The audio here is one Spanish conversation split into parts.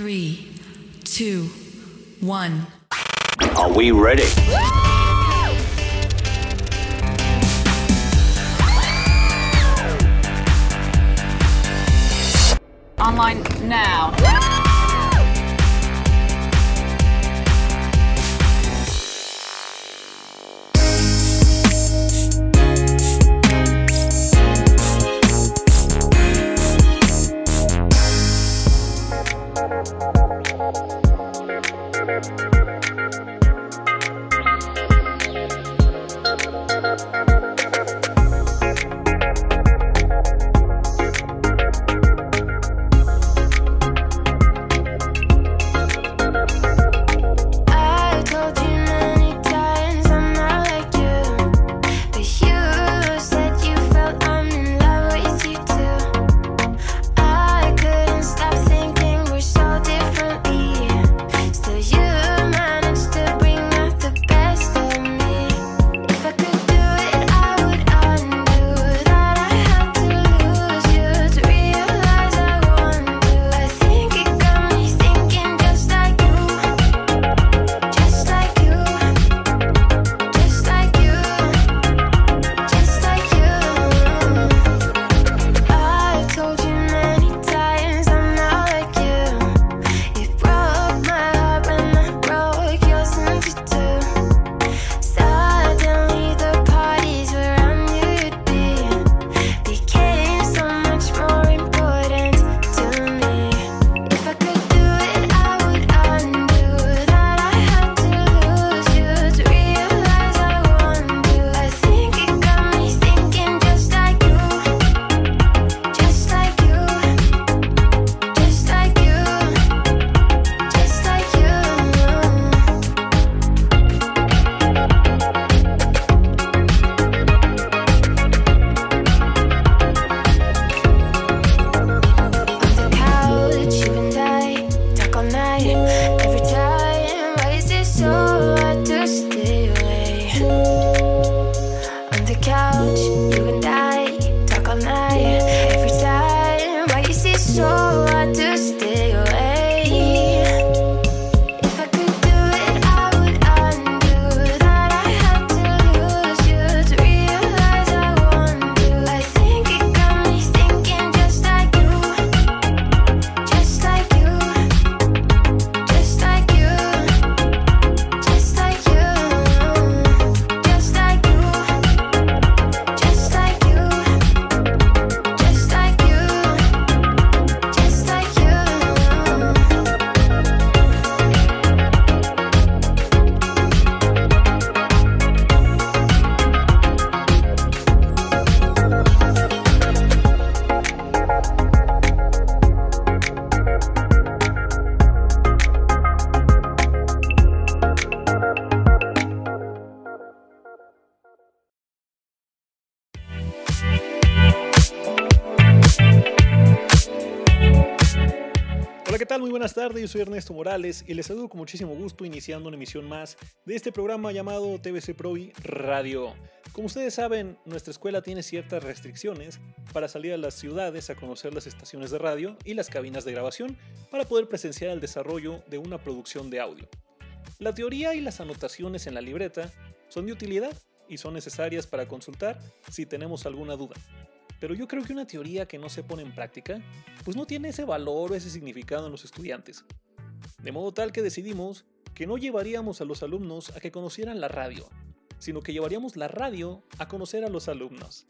three, two, one. Are we ready? Online now. Tardes, yo soy Ernesto Morales y les saludo con muchísimo gusto iniciando una emisión más de este programa llamado TVC Provi Radio. Como ustedes saben, nuestra escuela tiene ciertas restricciones para salir a las ciudades a conocer las estaciones de radio y las cabinas de grabación para poder presenciar el desarrollo de una producción de audio. La teoría y las anotaciones en la libreta son de utilidad y son necesarias para consultar si tenemos alguna duda. Pero yo creo que una teoría que no se pone en práctica, pues no tiene ese valor o ese significado en los estudiantes. De modo tal que decidimos que no llevaríamos a los alumnos a que conocieran la radio, sino que llevaríamos la radio a conocer a los alumnos.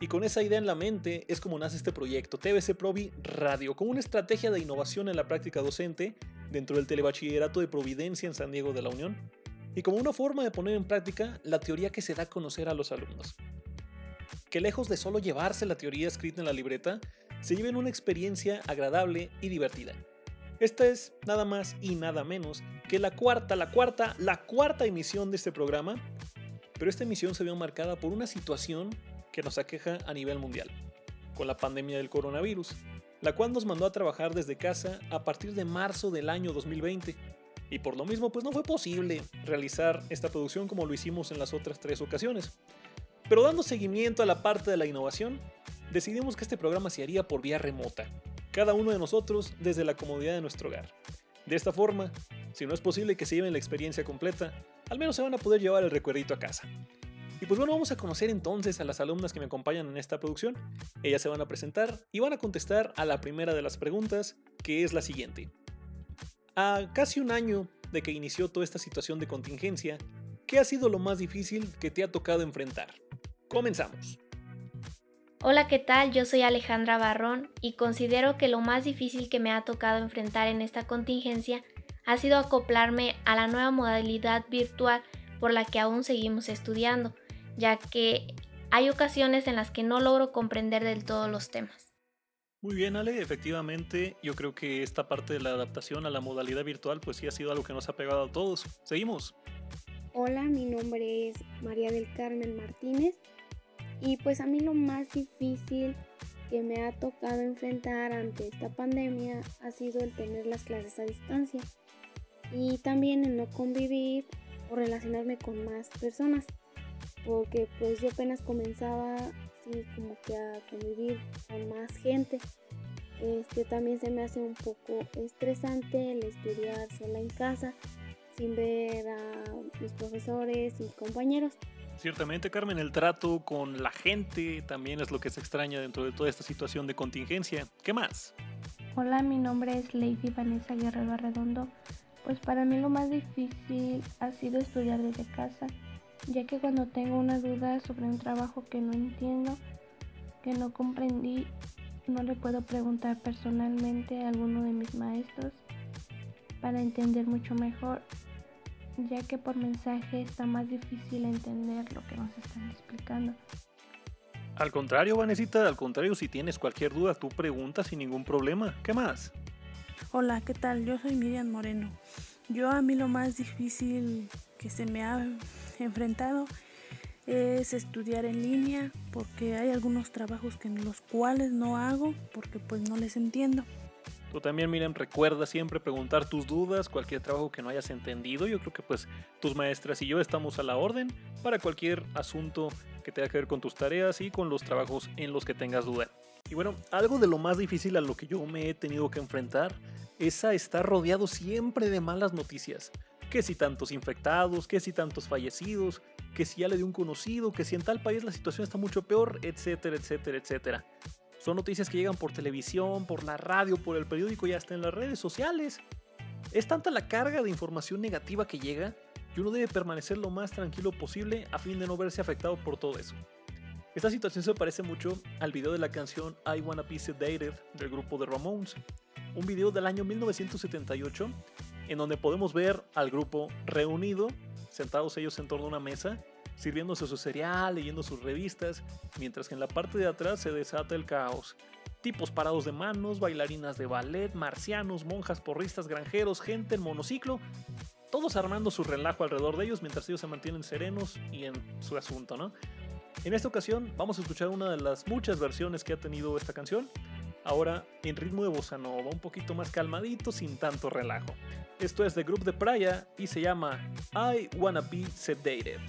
Y con esa idea en la mente es como nace este proyecto TVC Provi Radio, como una estrategia de innovación en la práctica docente dentro del telebachillerato de Providencia en San Diego de la Unión, y como una forma de poner en práctica la teoría que se da a conocer a los alumnos que lejos de solo llevarse la teoría escrita en la libreta, se lleven una experiencia agradable y divertida. Esta es nada más y nada menos que la cuarta, la cuarta, la cuarta emisión de este programa, pero esta emisión se vio marcada por una situación que nos aqueja a nivel mundial, con la pandemia del coronavirus, la cual nos mandó a trabajar desde casa a partir de marzo del año 2020. Y por lo mismo, pues no fue posible realizar esta producción como lo hicimos en las otras tres ocasiones. Pero dando seguimiento a la parte de la innovación, decidimos que este programa se haría por vía remota, cada uno de nosotros desde la comodidad de nuestro hogar. De esta forma, si no es posible que se lleven la experiencia completa, al menos se van a poder llevar el recuerdito a casa. Y pues bueno, vamos a conocer entonces a las alumnas que me acompañan en esta producción. Ellas se van a presentar y van a contestar a la primera de las preguntas, que es la siguiente. A casi un año de que inició toda esta situación de contingencia, ¿qué ha sido lo más difícil que te ha tocado enfrentar? Comenzamos. Hola, ¿qué tal? Yo soy Alejandra Barrón y considero que lo más difícil que me ha tocado enfrentar en esta contingencia ha sido acoplarme a la nueva modalidad virtual por la que aún seguimos estudiando, ya que hay ocasiones en las que no logro comprender del todo los temas. Muy bien, Ale, efectivamente, yo creo que esta parte de la adaptación a la modalidad virtual pues sí ha sido algo que nos ha pegado a todos. Seguimos. Hola, mi nombre es María del Carmen Martínez y pues a mí lo más difícil que me ha tocado enfrentar ante esta pandemia ha sido el tener las clases a distancia y también el no convivir o relacionarme con más personas porque pues yo apenas comenzaba como que a convivir con más gente. Este también se me hace un poco estresante el estudiar sola en casa sin ver a mis profesores y compañeros Ciertamente, Carmen, el trato con la gente también es lo que se extraña dentro de toda esta situación de contingencia. ¿Qué más? Hola, mi nombre es Lady Vanessa Guerrero Arredondo. Pues para mí lo más difícil ha sido estudiar desde casa, ya que cuando tengo una duda sobre un trabajo que no entiendo, que no comprendí, no le puedo preguntar personalmente a alguno de mis maestros para entender mucho mejor ya que por mensaje está más difícil entender lo que nos están explicando. Al contrario, Vanesita, al contrario, si tienes cualquier duda, tú preguntas sin ningún problema. ¿Qué más? Hola, ¿qué tal? Yo soy Miriam Moreno. Yo a mí lo más difícil que se me ha enfrentado es estudiar en línea porque hay algunos trabajos que en los cuales no hago porque pues no les entiendo. Tú también, miren, recuerda siempre preguntar tus dudas, cualquier trabajo que no hayas entendido. Yo creo que pues tus maestras y yo estamos a la orden para cualquier asunto que tenga que ver con tus tareas y con los trabajos en los que tengas duda. Y bueno, algo de lo más difícil a lo que yo me he tenido que enfrentar es a estar rodeado siempre de malas noticias. Que si tantos infectados, que si tantos fallecidos, que si ya le dio un conocido, que si en tal país la situación está mucho peor, etcétera, etcétera, etcétera. Son noticias que llegan por televisión, por la radio, por el periódico y hasta en las redes sociales. Es tanta la carga de información negativa que llega que uno debe permanecer lo más tranquilo posible a fin de no verse afectado por todo eso. Esta situación se parece mucho al video de la canción I Wanna Be Sedated del grupo de Ramones, un video del año 1978 en donde podemos ver al grupo reunido, sentados ellos en torno a una mesa, sirviéndose su cereal, leyendo sus revistas, mientras que en la parte de atrás se desata el caos. Tipos parados de manos, bailarinas de ballet, marcianos, monjas, porristas, granjeros, gente en monociclo, todos armando su relajo alrededor de ellos mientras ellos se mantienen serenos y en su asunto, ¿no? En esta ocasión vamos a escuchar una de las muchas versiones que ha tenido esta canción, ahora en ritmo de bossa nova, un poquito más calmadito, sin tanto relajo. Esto es de Group de Praia y se llama I Wanna Be Sedated.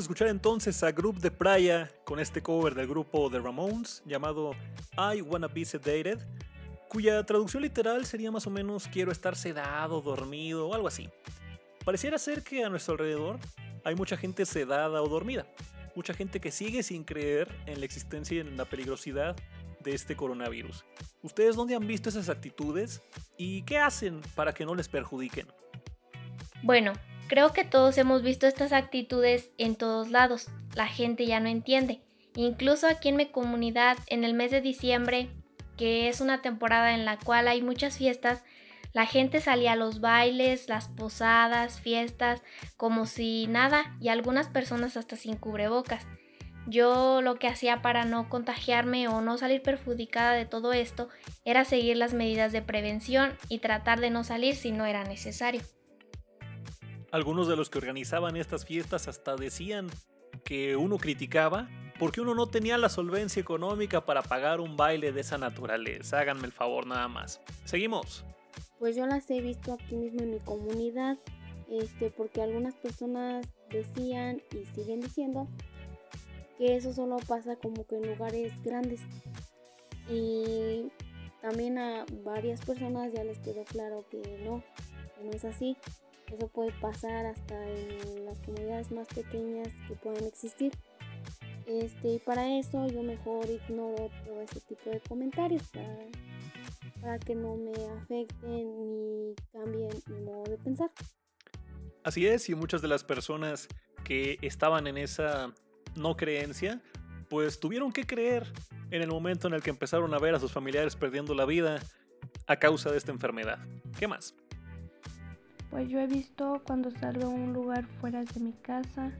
Escuchar entonces a Group de Praia con este cover del grupo The Ramones llamado I Wanna Be Sedated, cuya traducción literal sería más o menos quiero estar sedado, dormido o algo así. Pareciera ser que a nuestro alrededor hay mucha gente sedada o dormida, mucha gente que sigue sin creer en la existencia y en la peligrosidad de este coronavirus. ¿Ustedes dónde han visto esas actitudes y qué hacen para que no les perjudiquen? Bueno, Creo que todos hemos visto estas actitudes en todos lados. La gente ya no entiende. Incluso aquí en mi comunidad, en el mes de diciembre, que es una temporada en la cual hay muchas fiestas, la gente salía a los bailes, las posadas, fiestas, como si nada, y algunas personas hasta sin cubrebocas. Yo lo que hacía para no contagiarme o no salir perjudicada de todo esto era seguir las medidas de prevención y tratar de no salir si no era necesario. Algunos de los que organizaban estas fiestas hasta decían que uno criticaba porque uno no tenía la solvencia económica para pagar un baile de esa naturaleza. Háganme el favor nada más. Seguimos. Pues yo las he visto aquí mismo en mi comunidad, este, porque algunas personas decían y siguen diciendo que eso solo pasa como que en lugares grandes. Y también a varias personas ya les quedó claro que no, que no es así. Eso puede pasar hasta en las comunidades más pequeñas que puedan existir. Este, y para eso yo mejor ignoro todo ese tipo de comentarios para, para que no me afecten ni cambien mi modo de pensar. Así es, y muchas de las personas que estaban en esa no creencia, pues tuvieron que creer en el momento en el que empezaron a ver a sus familiares perdiendo la vida a causa de esta enfermedad. ¿Qué más? Pues yo he visto cuando salgo a un lugar fuera de mi casa,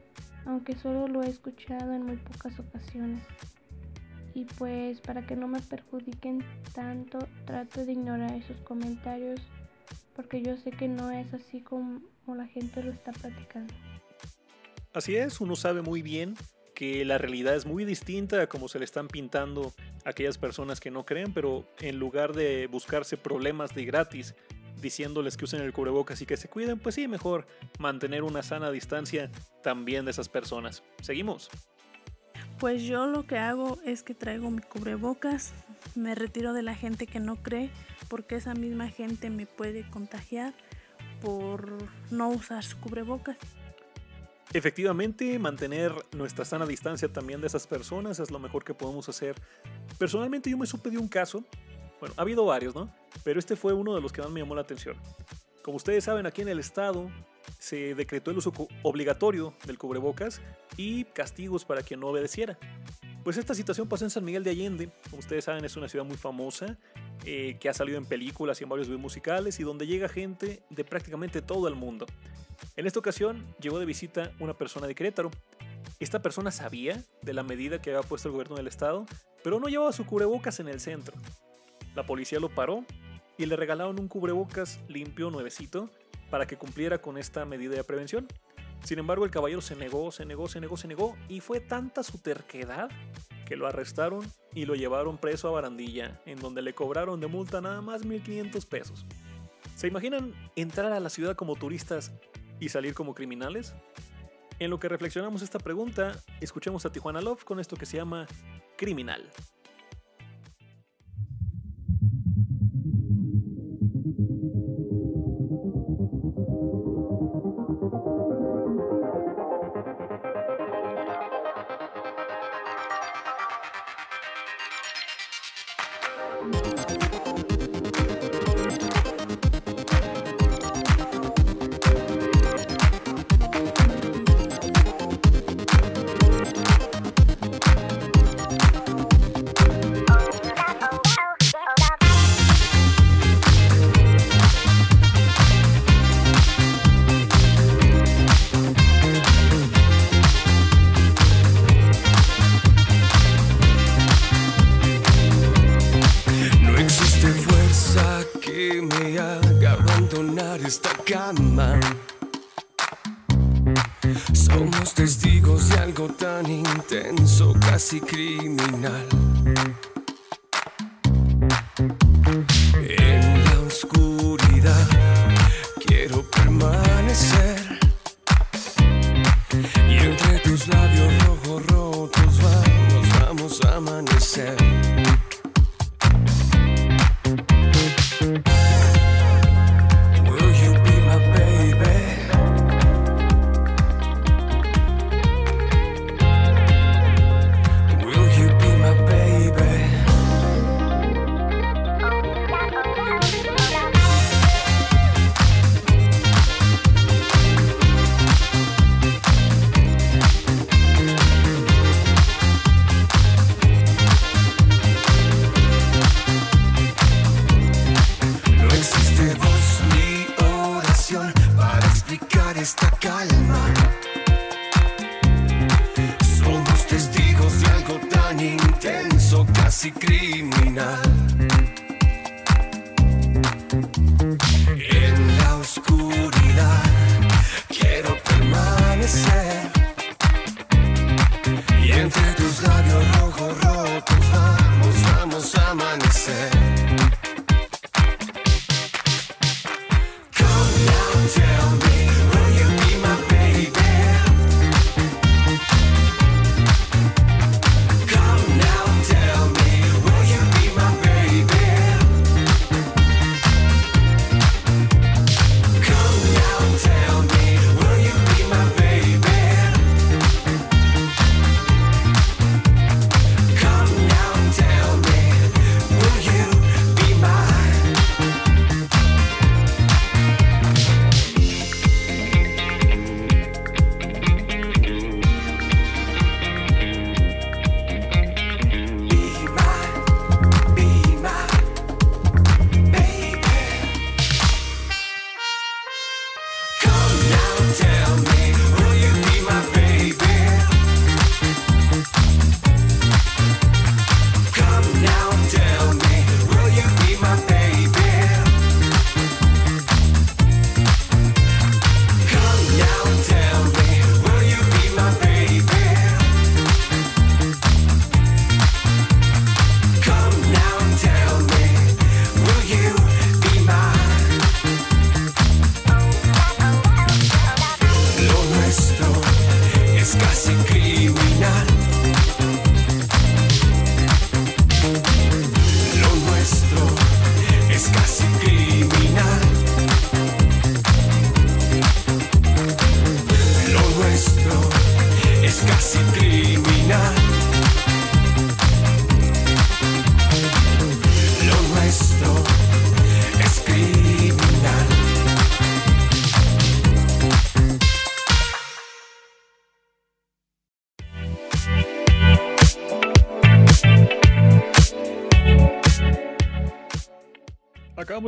aunque solo lo he escuchado en muy pocas ocasiones. Y pues para que no me perjudiquen tanto, trato de ignorar esos comentarios porque yo sé que no es así como la gente lo está platicando. Así es, uno sabe muy bien que la realidad es muy distinta a como se le están pintando aquellas personas que no creen, pero en lugar de buscarse problemas de gratis diciéndoles que usen el cubrebocas y que se cuiden, pues sí, mejor mantener una sana distancia también de esas personas. Seguimos. Pues yo lo que hago es que traigo mi cubrebocas, me retiro de la gente que no cree, porque esa misma gente me puede contagiar por no usar su cubrebocas. Efectivamente, mantener nuestra sana distancia también de esas personas es lo mejor que podemos hacer. Personalmente yo me supe de un caso bueno, ha habido varios, ¿no? Pero este fue uno de los que más me llamó la atención. Como ustedes saben, aquí en el estado se decretó el uso obligatorio del cubrebocas y castigos para quien no obedeciera. Pues esta situación pasó en San Miguel de Allende. Como ustedes saben, es una ciudad muy famosa eh, que ha salido en películas y en varios videos musicales y donde llega gente de prácticamente todo el mundo. En esta ocasión llegó de visita una persona de Querétaro. Esta persona sabía de la medida que había puesto el gobierno del estado, pero no llevaba su cubrebocas en el centro. La policía lo paró y le regalaron un cubrebocas limpio, nuevecito, para que cumpliera con esta medida de prevención. Sin embargo, el caballero se negó, se negó, se negó, se negó, y fue tanta su terquedad que lo arrestaron y lo llevaron preso a Barandilla, en donde le cobraron de multa nada más 1.500 pesos. ¿Se imaginan entrar a la ciudad como turistas y salir como criminales? En lo que reflexionamos esta pregunta, escuchemos a Tijuana Love con esto que se llama Criminal. Casi criminal.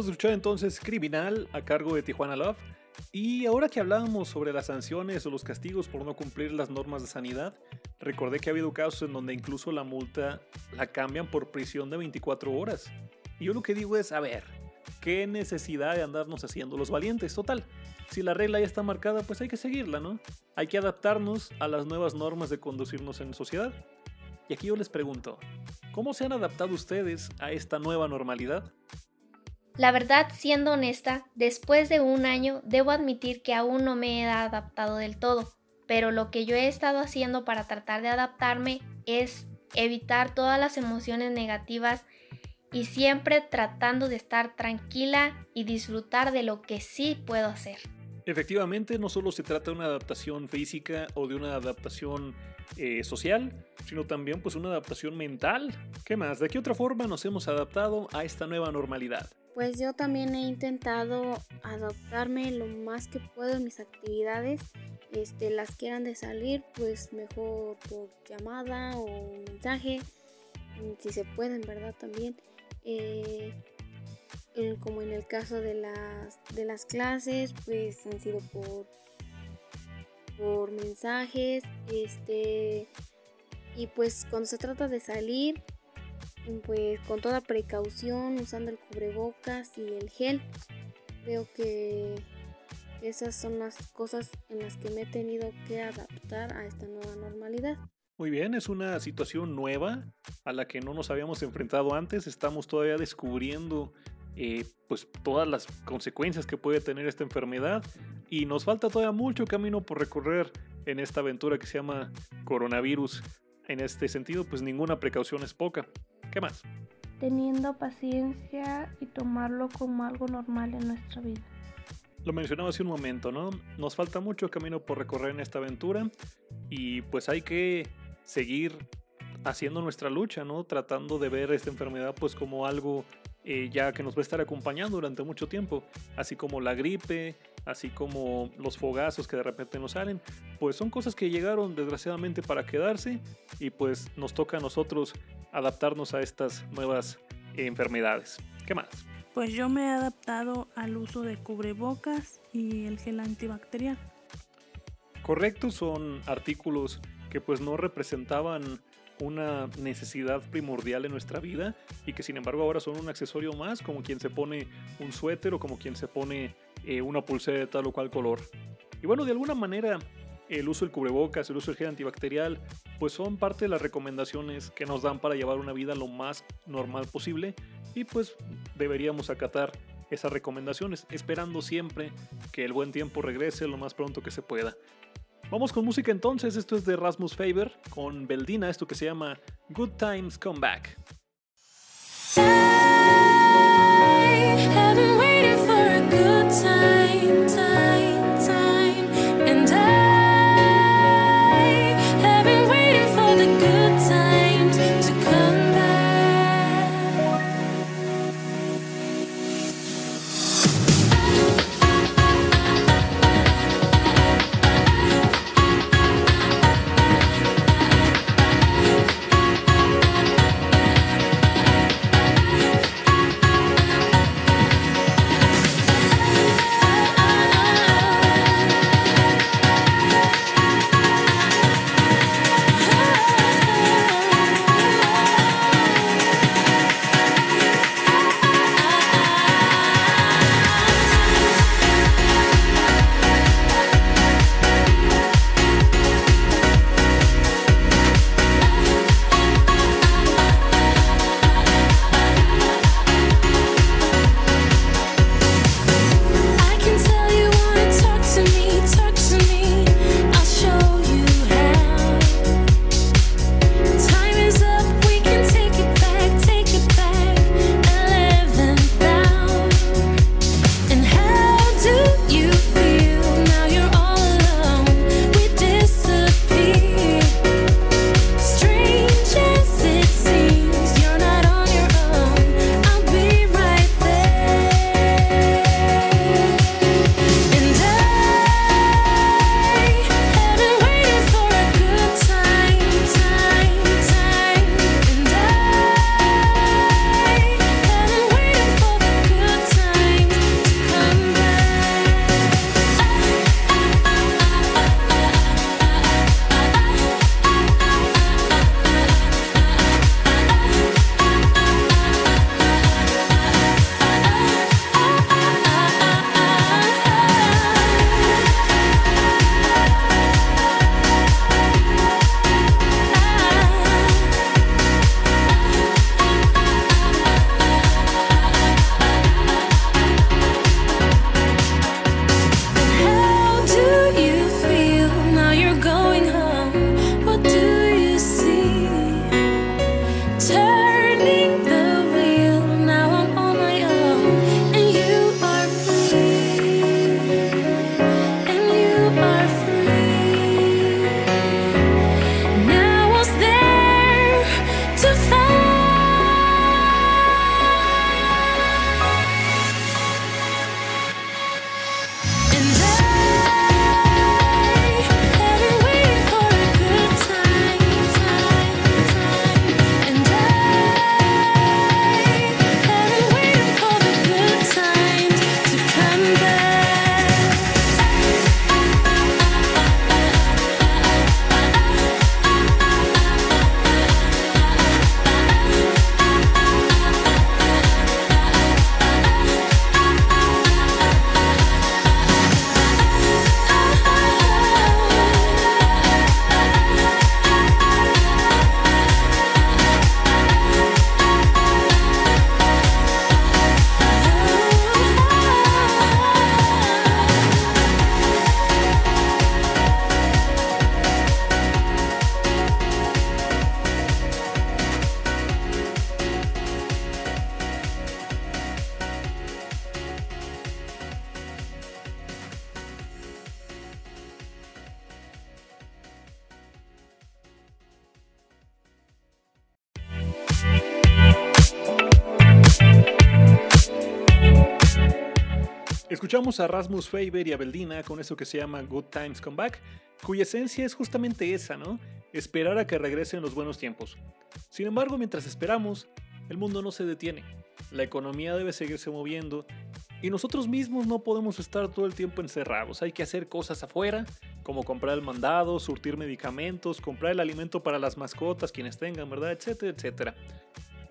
Acabamos de escuchar entonces Criminal a cargo de Tijuana Love. Y ahora que hablábamos sobre las sanciones o los castigos por no cumplir las normas de sanidad, recordé que ha habido casos en donde incluso la multa la cambian por prisión de 24 horas. Y yo lo que digo es, a ver, ¿qué necesidad de andarnos haciendo los valientes? Total, si la regla ya está marcada, pues hay que seguirla, ¿no? Hay que adaptarnos a las nuevas normas de conducirnos en sociedad. Y aquí yo les pregunto, ¿cómo se han adaptado ustedes a esta nueva normalidad? La verdad, siendo honesta, después de un año debo admitir que aún no me he adaptado del todo, pero lo que yo he estado haciendo para tratar de adaptarme es evitar todas las emociones negativas y siempre tratando de estar tranquila y disfrutar de lo que sí puedo hacer. Efectivamente, no solo se trata de una adaptación física o de una adaptación eh, social, sino también pues una adaptación mental. ¿Qué más? ¿De qué otra forma nos hemos adaptado a esta nueva normalidad? Pues yo también he intentado adaptarme lo más que puedo en mis actividades. Este, las que eran de salir, pues mejor por llamada o mensaje, mm, si se pueden, ¿verdad? También. Eh, como en el caso de las, de las clases, pues han sido por, por mensajes. Este, y pues cuando se trata de salir, pues con toda precaución, usando el cubrebocas y el gel. Veo que esas son las cosas en las que me he tenido que adaptar a esta nueva normalidad. Muy bien, es una situación nueva a la que no nos habíamos enfrentado antes. Estamos todavía descubriendo eh, pues todas las consecuencias que puede tener esta enfermedad y nos falta todavía mucho camino por recorrer en esta aventura que se llama coronavirus. en este sentido, pues ninguna precaución es poca. ¿Qué más? Teniendo paciencia y tomarlo como algo normal en nuestra vida. Lo mencionaba hace un momento, ¿no? Nos falta mucho camino por recorrer en esta aventura y pues hay que seguir haciendo nuestra lucha, ¿no? Tratando de ver esta enfermedad pues como algo eh, ya que nos va a estar acompañando durante mucho tiempo, así como la gripe, así como los fogazos que de repente nos salen, pues son cosas que llegaron desgraciadamente para quedarse y pues nos toca a nosotros adaptarnos a estas nuevas enfermedades. ¿Qué más? Pues yo me he adaptado al uso de cubrebocas y el gel antibacterial. Correcto, son artículos que pues no representaban una necesidad primordial en nuestra vida y que sin embargo ahora son un accesorio más, como quien se pone un suéter o como quien se pone eh, una pulsera de tal o cual color. Y bueno, de alguna manera el uso del cubrebocas, el uso del gel antibacterial, pues son parte de las recomendaciones que nos dan para llevar una vida lo más normal posible y pues deberíamos acatar esas recomendaciones, esperando siempre que el buen tiempo regrese lo más pronto que se pueda. Vamos con música entonces, esto es de Rasmus Faber con Beldina, esto que se llama Good Times Come Back. Rasmus Faber y a Beldina con eso que se llama Good Times Come Back, cuya esencia es justamente esa, ¿no? Esperar a que regresen los buenos tiempos. Sin embargo, mientras esperamos, el mundo no se detiene. La economía debe seguirse moviendo y nosotros mismos no podemos estar todo el tiempo encerrados. Hay que hacer cosas afuera, como comprar el mandado, surtir medicamentos, comprar el alimento para las mascotas, quienes tengan, ¿verdad? Etcétera, etcétera.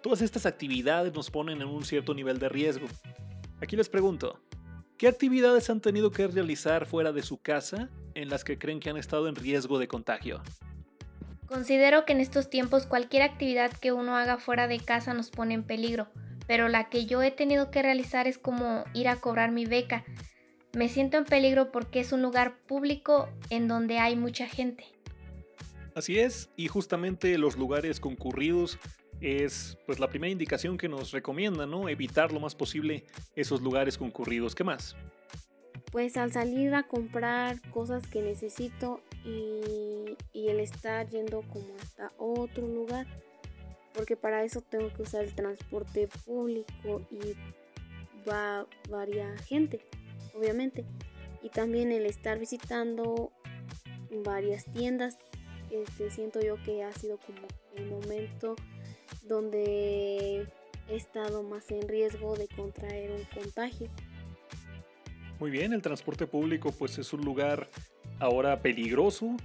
Todas estas actividades nos ponen en un cierto nivel de riesgo. Aquí les pregunto, ¿Qué actividades han tenido que realizar fuera de su casa en las que creen que han estado en riesgo de contagio? Considero que en estos tiempos cualquier actividad que uno haga fuera de casa nos pone en peligro, pero la que yo he tenido que realizar es como ir a cobrar mi beca. Me siento en peligro porque es un lugar público en donde hay mucha gente. Así es, y justamente los lugares concurridos es pues la primera indicación que nos recomienda, ¿no? Evitar lo más posible esos lugares concurridos. ¿Qué más? Pues al salir a comprar cosas que necesito y, y el estar yendo como hasta otro lugar, porque para eso tengo que usar el transporte público y va varia gente, obviamente. Y también el estar visitando varias tiendas, este, siento yo que ha sido como el momento donde he estado más en riesgo de contraer un contagio. Muy bien, el transporte público pues es un lugar ahora peligroso,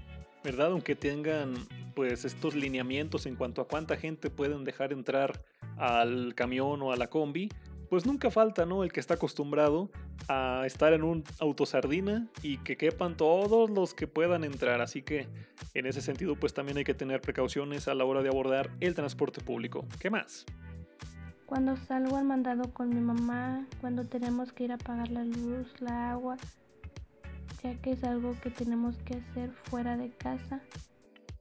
¿verdad? Aunque tengan pues estos lineamientos en cuanto a cuánta gente pueden dejar entrar al camión o a la combi, pues nunca falta, ¿no? El que está acostumbrado a estar en un autosardina y que quepan todos los que puedan entrar. Así que en ese sentido, pues también hay que tener precauciones a la hora de abordar el transporte público. ¿Qué más? Cuando salgo al mandado con mi mamá, cuando tenemos que ir a pagar la luz, la agua, ya que es algo que tenemos que hacer fuera de casa.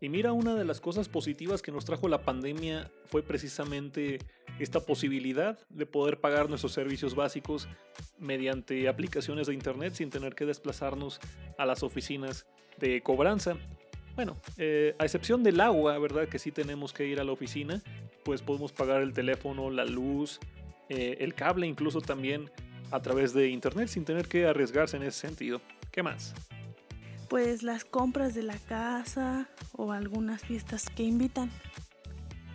Y mira, una de las cosas positivas que nos trajo la pandemia fue precisamente esta posibilidad de poder pagar nuestros servicios básicos mediante aplicaciones de Internet sin tener que desplazarnos a las oficinas de cobranza. Bueno, eh, a excepción del agua, ¿verdad? Que sí tenemos que ir a la oficina, pues podemos pagar el teléfono, la luz, eh, el cable incluso también a través de Internet sin tener que arriesgarse en ese sentido. ¿Qué más? Pues las compras de la casa o algunas fiestas que invitan.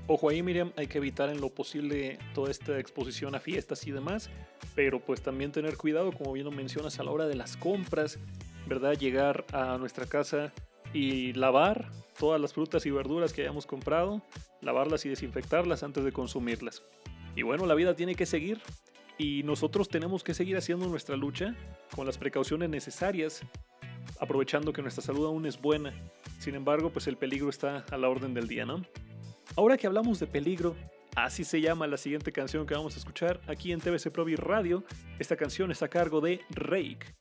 Ojo ahí, Miriam, hay que evitar en lo posible toda esta exposición a fiestas y demás, pero pues también tener cuidado, como bien lo mencionas, a la hora de las compras, ¿verdad? Llegar a nuestra casa y lavar todas las frutas y verduras que hayamos comprado, lavarlas y desinfectarlas antes de consumirlas. Y bueno, la vida tiene que seguir y nosotros tenemos que seguir haciendo nuestra lucha con las precauciones necesarias, aprovechando que nuestra salud aún es buena. Sin embargo, pues el peligro está a la orden del día, ¿no? Ahora que hablamos de peligro, así se llama la siguiente canción que vamos a escuchar aquí en TVC Provi Radio. Esta canción está a cargo de Rake.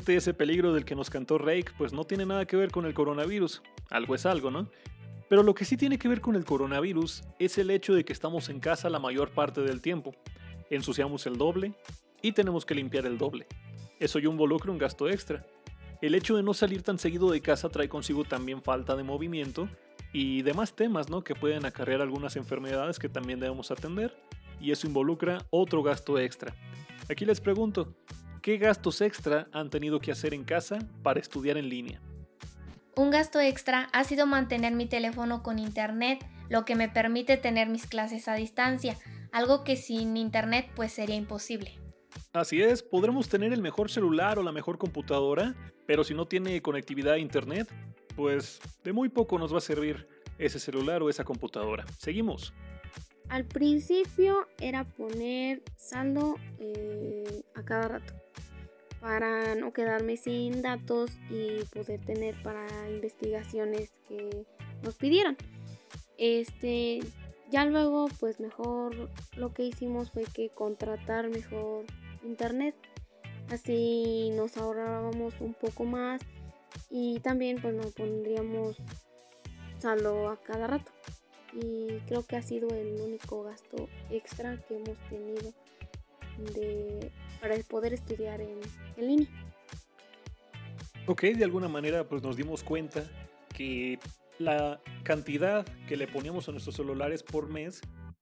Afortunadamente ese peligro del que nos cantó Rake pues no tiene nada que ver con el coronavirus. Algo es algo, ¿no? Pero lo que sí tiene que ver con el coronavirus es el hecho de que estamos en casa la mayor parte del tiempo. Ensuciamos el doble y tenemos que limpiar el doble. Eso ya involucra un gasto extra. El hecho de no salir tan seguido de casa trae consigo también falta de movimiento y demás temas ¿no? que pueden acarrear algunas enfermedades que también debemos atender y eso involucra otro gasto extra. Aquí les pregunto, ¿qué gastos extra han tenido que hacer en casa para estudiar en línea? Un gasto extra ha sido mantener mi teléfono con internet, lo que me permite tener mis clases a distancia, algo que sin internet pues sería imposible. Así es, podremos tener el mejor celular o la mejor computadora, pero si no tiene conectividad a internet, pues de muy poco nos va a servir ese celular o esa computadora. Seguimos. Al principio era poner saldo eh, a cada rato para no quedarme sin datos y poder tener para investigaciones que nos pidieron. Este, ya luego pues mejor lo que hicimos fue que contratar mejor internet. Así nos ahorrábamos un poco más y también pues nos pondríamos saldo a cada rato. Y creo que ha sido el único gasto extra que hemos tenido de, para poder estudiar en, en línea. Ok, de alguna manera pues nos dimos cuenta que la cantidad que le poníamos a nuestros celulares por mes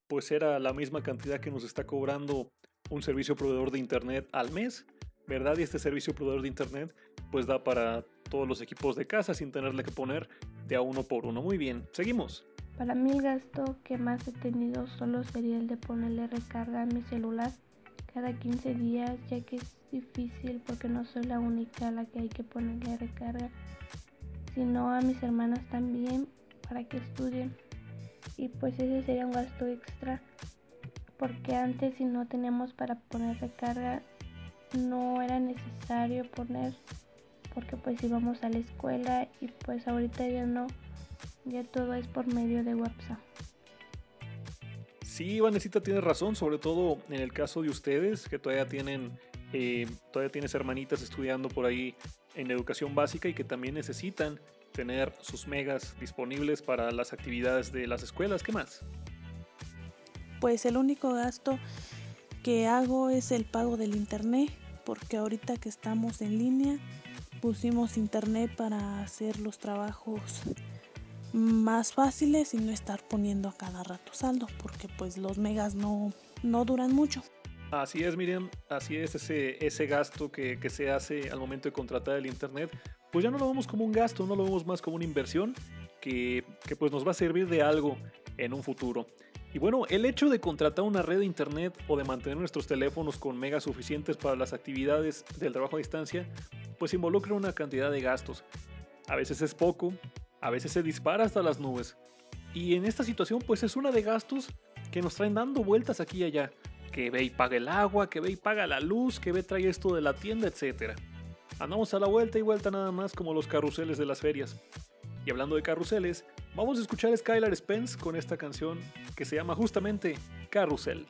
pues era la misma cantidad que nos está cobrando un servicio proveedor de internet al mes, ¿verdad? Y este servicio proveedor de internet pues da para todos los equipos de casa sin tenerle que poner de a uno por uno. Muy bien, seguimos. Para mí el gasto que más he tenido solo sería el de ponerle recarga a mi celular cada 15 días, ya que es difícil porque no soy la única a la que hay que ponerle recarga, sino a mis hermanas también para que estudien. Y pues ese sería un gasto extra porque antes si no teníamos para poner recarga no era necesario poner porque pues íbamos a la escuela y pues ahorita ya no, ya todo es por medio de WhatsApp. Sí, Vanesita tiene razón, sobre todo en el caso de ustedes que todavía tienen, eh, todavía tienes hermanitas estudiando por ahí en educación básica y que también necesitan tener sus megas disponibles para las actividades de las escuelas. ¿Qué más? Pues el único gasto que hago es el pago del internet, porque ahorita que estamos en línea pusimos internet para hacer los trabajos más fáciles y no estar poniendo a cada rato saldo, porque pues los megas no, no duran mucho. Así es, Miriam, así es ese, ese gasto que, que se hace al momento de contratar el internet, pues ya no lo vemos como un gasto, no lo vemos más como una inversión que, que pues nos va a servir de algo en un futuro. Y bueno, el hecho de contratar una red de internet o de mantener nuestros teléfonos con megas suficientes para las actividades del trabajo a distancia, pues involucra una cantidad de gastos. A veces es poco, a veces se dispara hasta las nubes. Y en esta situación pues es una de gastos que nos traen dando vueltas aquí y allá. Que ve y paga el agua, que ve y paga la luz, que ve trae esto de la tienda, etc. Andamos a la vuelta y vuelta nada más como los carruseles de las ferias. Y hablando de carruseles, vamos a escuchar a Skylar Spence con esta canción que se llama justamente Carrusel.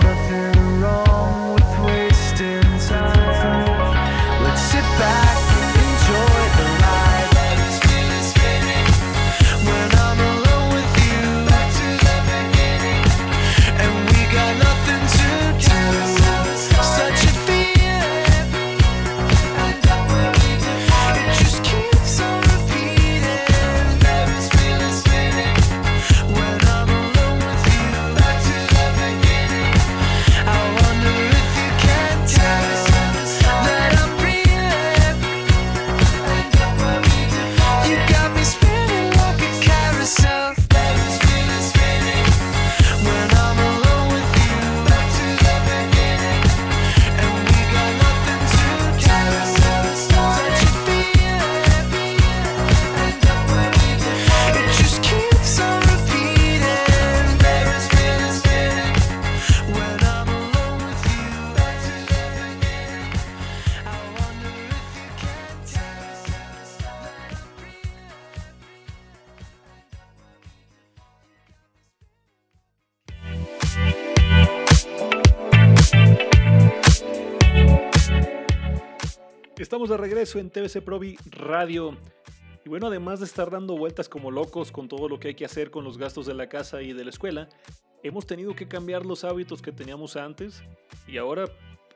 nothing De regreso en TVC Provi Radio. Y bueno, además de estar dando vueltas como locos con todo lo que hay que hacer con los gastos de la casa y de la escuela, hemos tenido que cambiar los hábitos que teníamos antes y ahora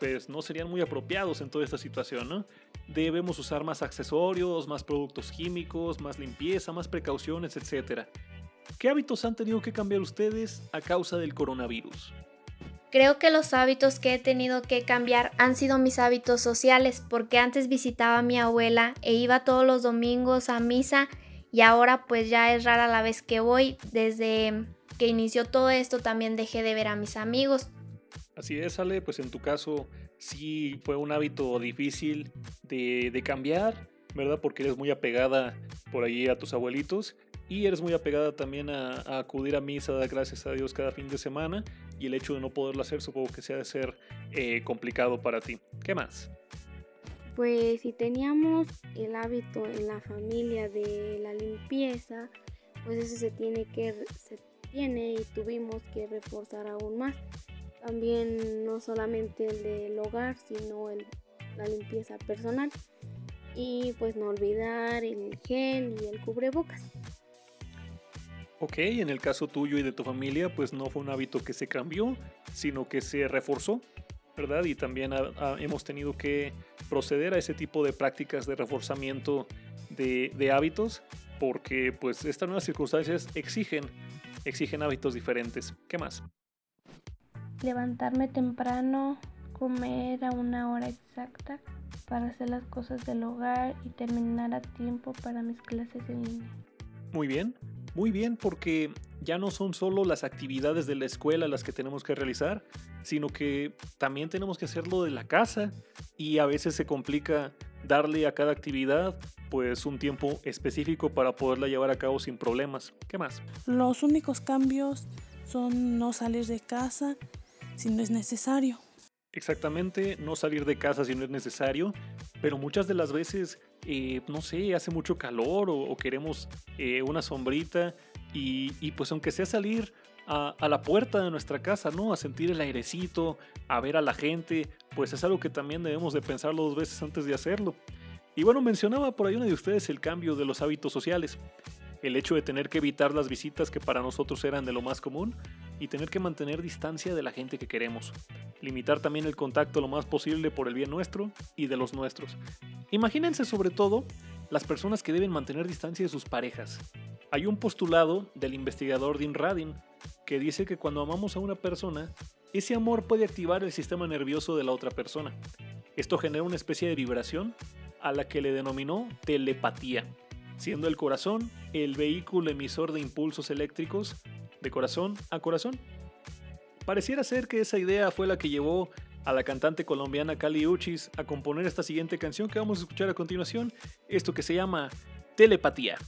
pues no serían muy apropiados en toda esta situación, ¿no? Debemos usar más accesorios, más productos químicos, más limpieza, más precauciones, etc. ¿Qué hábitos han tenido que cambiar ustedes a causa del coronavirus? Creo que los hábitos que he tenido que cambiar han sido mis hábitos sociales, porque antes visitaba a mi abuela e iba todos los domingos a misa y ahora pues ya es rara la vez que voy. Desde que inició todo esto también dejé de ver a mis amigos. Así es, Ale, pues en tu caso sí fue un hábito difícil de, de cambiar, ¿verdad? Porque eres muy apegada por ahí a tus abuelitos y eres muy apegada también a, acudir a misa, gracias a Dios, cada fin de semana. Y el hecho de no poderlo hacer supongo que sea de ser eh, complicado para ti. ¿Qué más? Pues si teníamos el hábito en la familia de la limpieza, pues eso se tiene que se tiene y tuvimos que reforzar aún más. También no solamente el del hogar, sino el, la limpieza personal. Y pues no olvidar el gel y el cubrebocas. Ok, en el caso tuyo y de tu familia, pues no fue un hábito que se cambió, sino que se reforzó, ¿verdad? Y también hemos tenido que proceder a ese tipo de prácticas de reforzamiento de, de, hábitos, porque pues estas nuevas circunstancias exigen, exigen hábitos diferentes. ¿Qué más? Levantarme temprano, comer a una hora exacta para hacer las cosas del hogar y terminar a tiempo para mis clases en línea. Muy bien, muy bien porque ya no son solo las actividades de la escuela las que tenemos que realizar, sino que también tenemos que hacerlo de la casa y a veces se complica darle a cada actividad pues un tiempo específico para poderla llevar a cabo sin problemas. ¿Qué más? Los únicos cambios son no salir de casa si no es necesario. Exactamente, no salir de casa si no es necesario, pero muchas de las veces eh, no sé, hace mucho calor o, queremos eh, una sombrita y, pues aunque sea salir a, la puerta de nuestra casa, ¿no? A sentir el airecito, a ver a la gente, pues es algo que también debemos de pensarlo dos veces antes de hacerlo. Y bueno, mencionaba por ahí una de ustedes el cambio de los hábitos sociales el hecho de tener que evitar las visitas que para nosotros eran de lo más común y tener que mantener distancia de la gente que queremos. Limitar también el contacto lo más posible por el bien nuestro y de los nuestros. Imagínense sobre todo las personas que deben mantener distancia de sus parejas. Hay un postulado del investigador Dean Radin que dice que cuando amamos a una persona, ese amor puede activar el sistema nervioso de la otra persona. Esto genera una especie de vibración a la que le denominó telepatía siendo el corazón el vehículo emisor de impulsos eléctricos de corazón a corazón. Pareciera ser que esa idea fue la que llevó a la cantante colombiana Cali Uchis a componer esta siguiente canción que vamos a escuchar a continuación, esto que se llama Telepatía.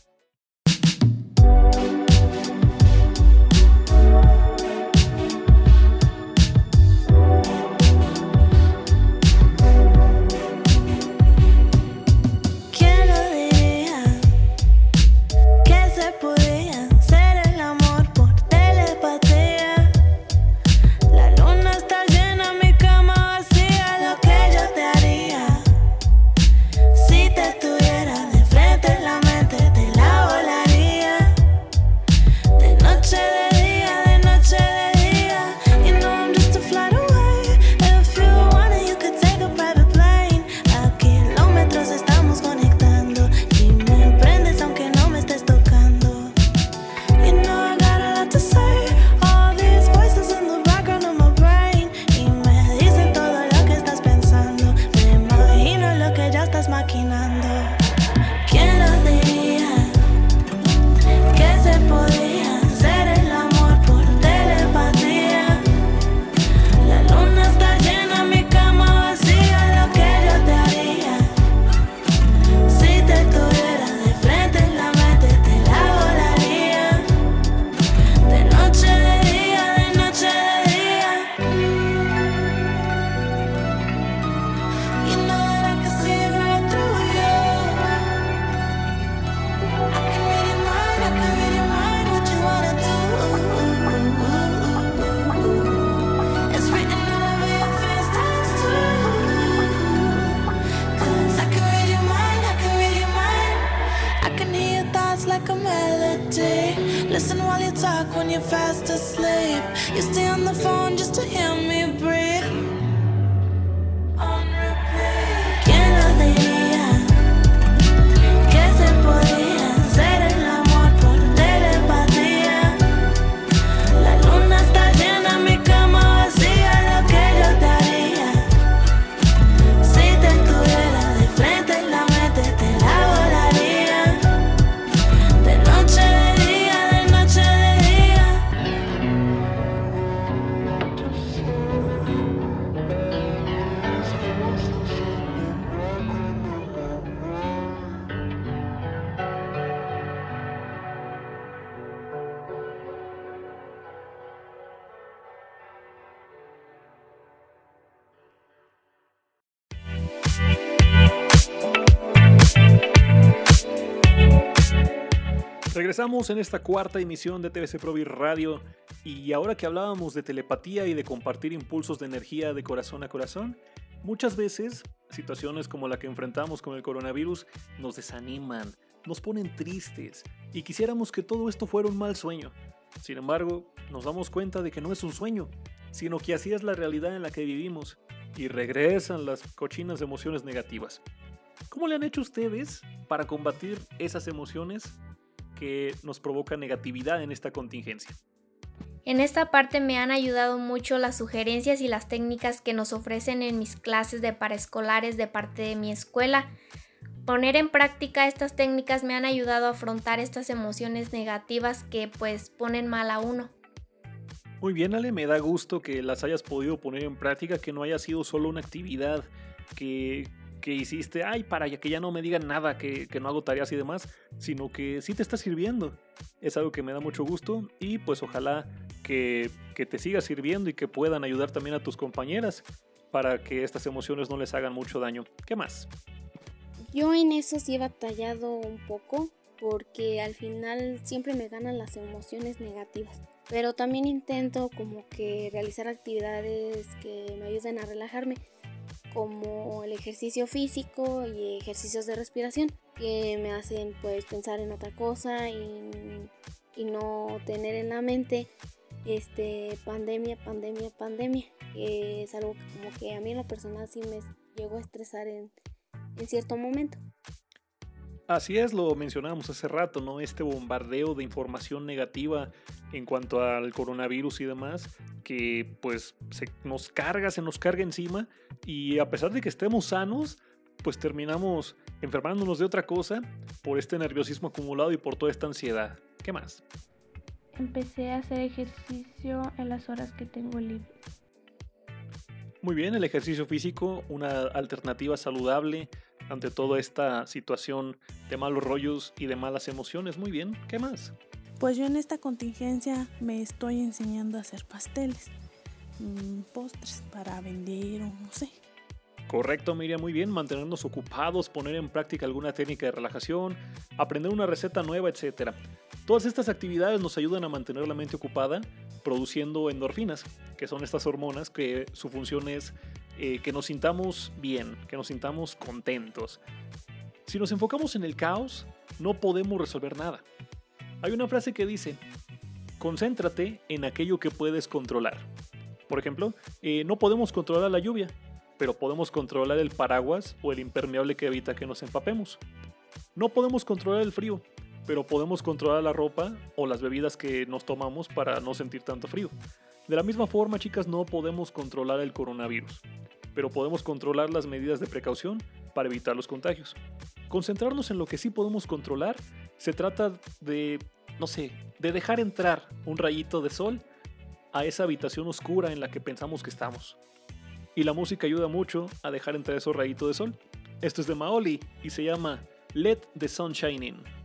Regresamos en esta cuarta emisión de TVC Provi Radio y ahora que hablábamos de telepatía y de compartir impulsos de energía de corazón a corazón, muchas veces situaciones como la que enfrentamos con el coronavirus nos desaniman, nos ponen tristes y quisiéramos que todo esto fuera un mal sueño. Sin embargo, nos damos cuenta de que no es un sueño, sino que así es la realidad en la que vivimos y regresan las cochinas emociones negativas. ¿Cómo le han hecho ustedes para combatir esas emociones que nos provoca negatividad en esta contingencia. En esta parte me han ayudado mucho las sugerencias y las técnicas que nos ofrecen en mis clases de paraescolares de parte de mi escuela. Poner en práctica estas técnicas me han ayudado a afrontar estas emociones negativas que pues ponen mal a uno. Muy bien, Ale, me da gusto que las hayas podido poner en práctica, que no haya sido solo una actividad que, que hiciste, ay, para que ya no me digan nada, que, que, no hago tareas y demás, sino que sí te está sirviendo. Es algo que me da mucho gusto y pues ojalá que, que te siga sirviendo y que puedan ayudar también a tus compañeras para que estas emociones no les hagan mucho daño. ¿Qué más? Yo en eso sí he batallado un poco porque al final siempre me ganan las emociones negativas. Pero también intento como que realizar actividades que me ayuden a relajarme como el ejercicio físico y ejercicios de respiración que me hacen pues pensar en otra cosa y, y no tener en la mente este pandemia, pandemia, pandemia, que es algo que como que a mí en lo personal sí me llegó a estresar en, en cierto momento. Así es, lo mencionábamos hace rato, ¿no? Este bombardeo de información negativa en cuanto al coronavirus y demás, que pues se nos carga, se nos carga encima y a pesar de que estemos sanos, pues terminamos enfermándonos de otra cosa por este nerviosismo acumulado y por toda esta ansiedad. ¿Qué más? Empecé a hacer ejercicio en las horas que tengo libre. Muy bien, el ejercicio físico, una alternativa saludable ante toda esta situación de malos rollos y de malas emociones. Muy bien, ¿qué más? Pues yo en esta contingencia me estoy enseñando a hacer pasteles, mmm, postres para vender o no sé. Correcto, Miriam, muy bien. Mantenernos ocupados, poner en práctica alguna técnica de relajación, aprender una receta nueva, etc. Todas estas actividades nos ayudan a mantener la mente ocupada, produciendo endorfinas, que son estas hormonas que su función es eh, que nos sintamos bien, que nos sintamos contentos. Si nos enfocamos en el caos, no podemos resolver nada. Hay una frase que dice, concéntrate en aquello que puedes controlar. Por ejemplo, eh, no podemos controlar la lluvia, pero podemos controlar el paraguas o el impermeable que evita que nos empapemos. No podemos controlar el frío, pero podemos controlar la ropa o las bebidas que nos tomamos para no sentir tanto frío. De la misma forma, chicas, no podemos controlar el coronavirus, pero podemos controlar las medidas de precaución para evitar los contagios. Concentrarnos en lo que sí podemos controlar se trata de, no sé, de dejar entrar un rayito de sol a esa habitación oscura en la que pensamos que estamos. Y la música ayuda mucho a dejar entrar esos rayitos de sol. Esto es de Maoli y se llama Let the Sun Shine In.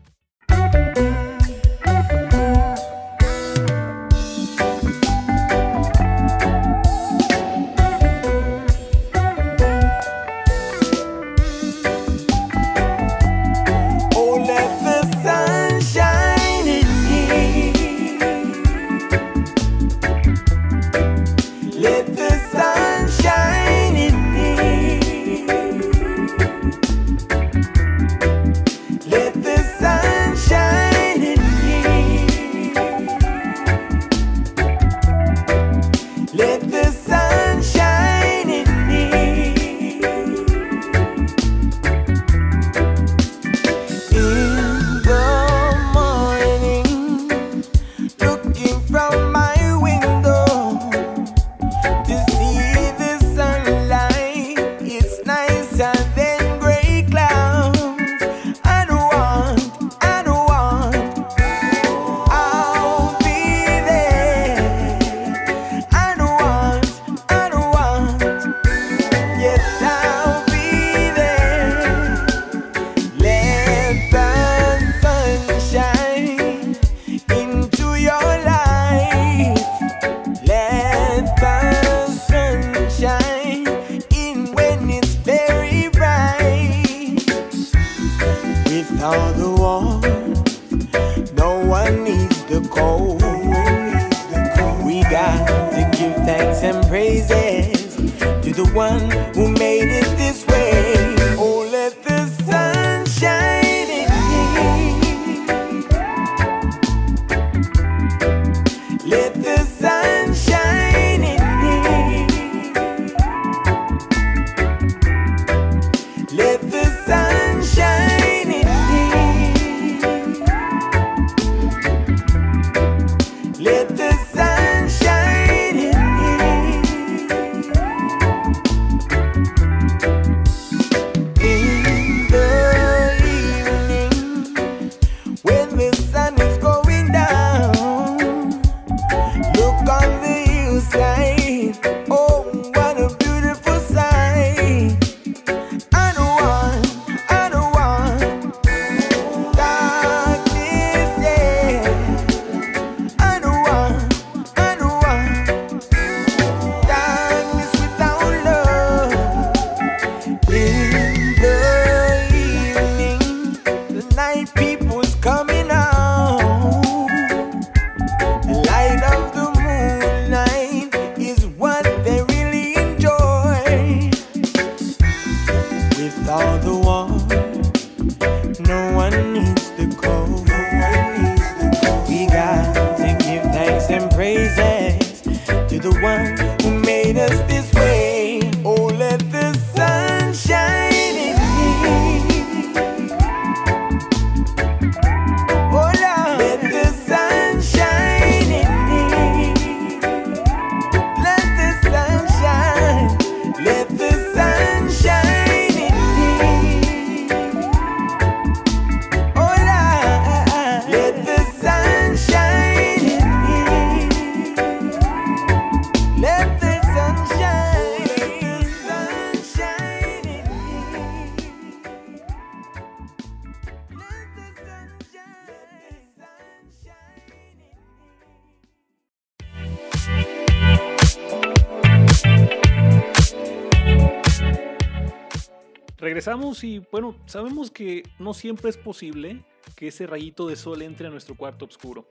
Y bueno, sabemos que no siempre es posible que ese rayito de sol entre a nuestro cuarto oscuro.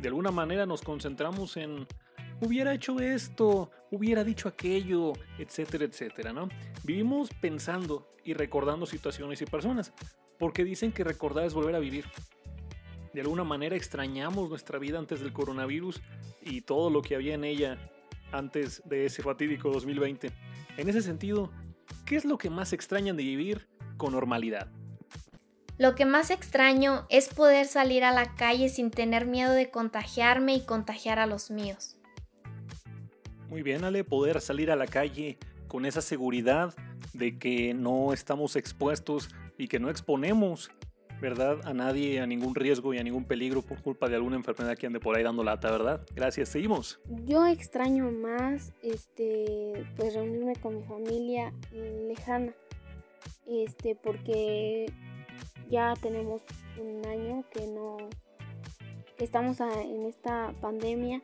De alguna manera nos concentramos en hubiera hecho esto, hubiera dicho aquello, etcétera, etcétera, ¿no? Vivimos pensando y recordando situaciones y personas, porque dicen que recordar es volver a vivir. De alguna manera extrañamos nuestra vida antes del coronavirus y todo lo que había en ella antes de ese fatídico 2020. En ese sentido, ¿qué es lo que más extrañan de vivir con normalidad? Lo que más extraño es poder salir a la calle sin tener miedo de contagiarme y contagiar a los míos. Muy bien, Ale, poder salir a la calle con esa seguridad de que no estamos expuestos y que no exponemos, ¿verdad? A nadie, a ningún riesgo y a ningún peligro por culpa de alguna enfermedad que ande por ahí dando lata, ¿verdad? Gracias, seguimos. Yo extraño más este pues reunirme con mi familia lejana. Este porque ya tenemos un año que no estamos en esta pandemia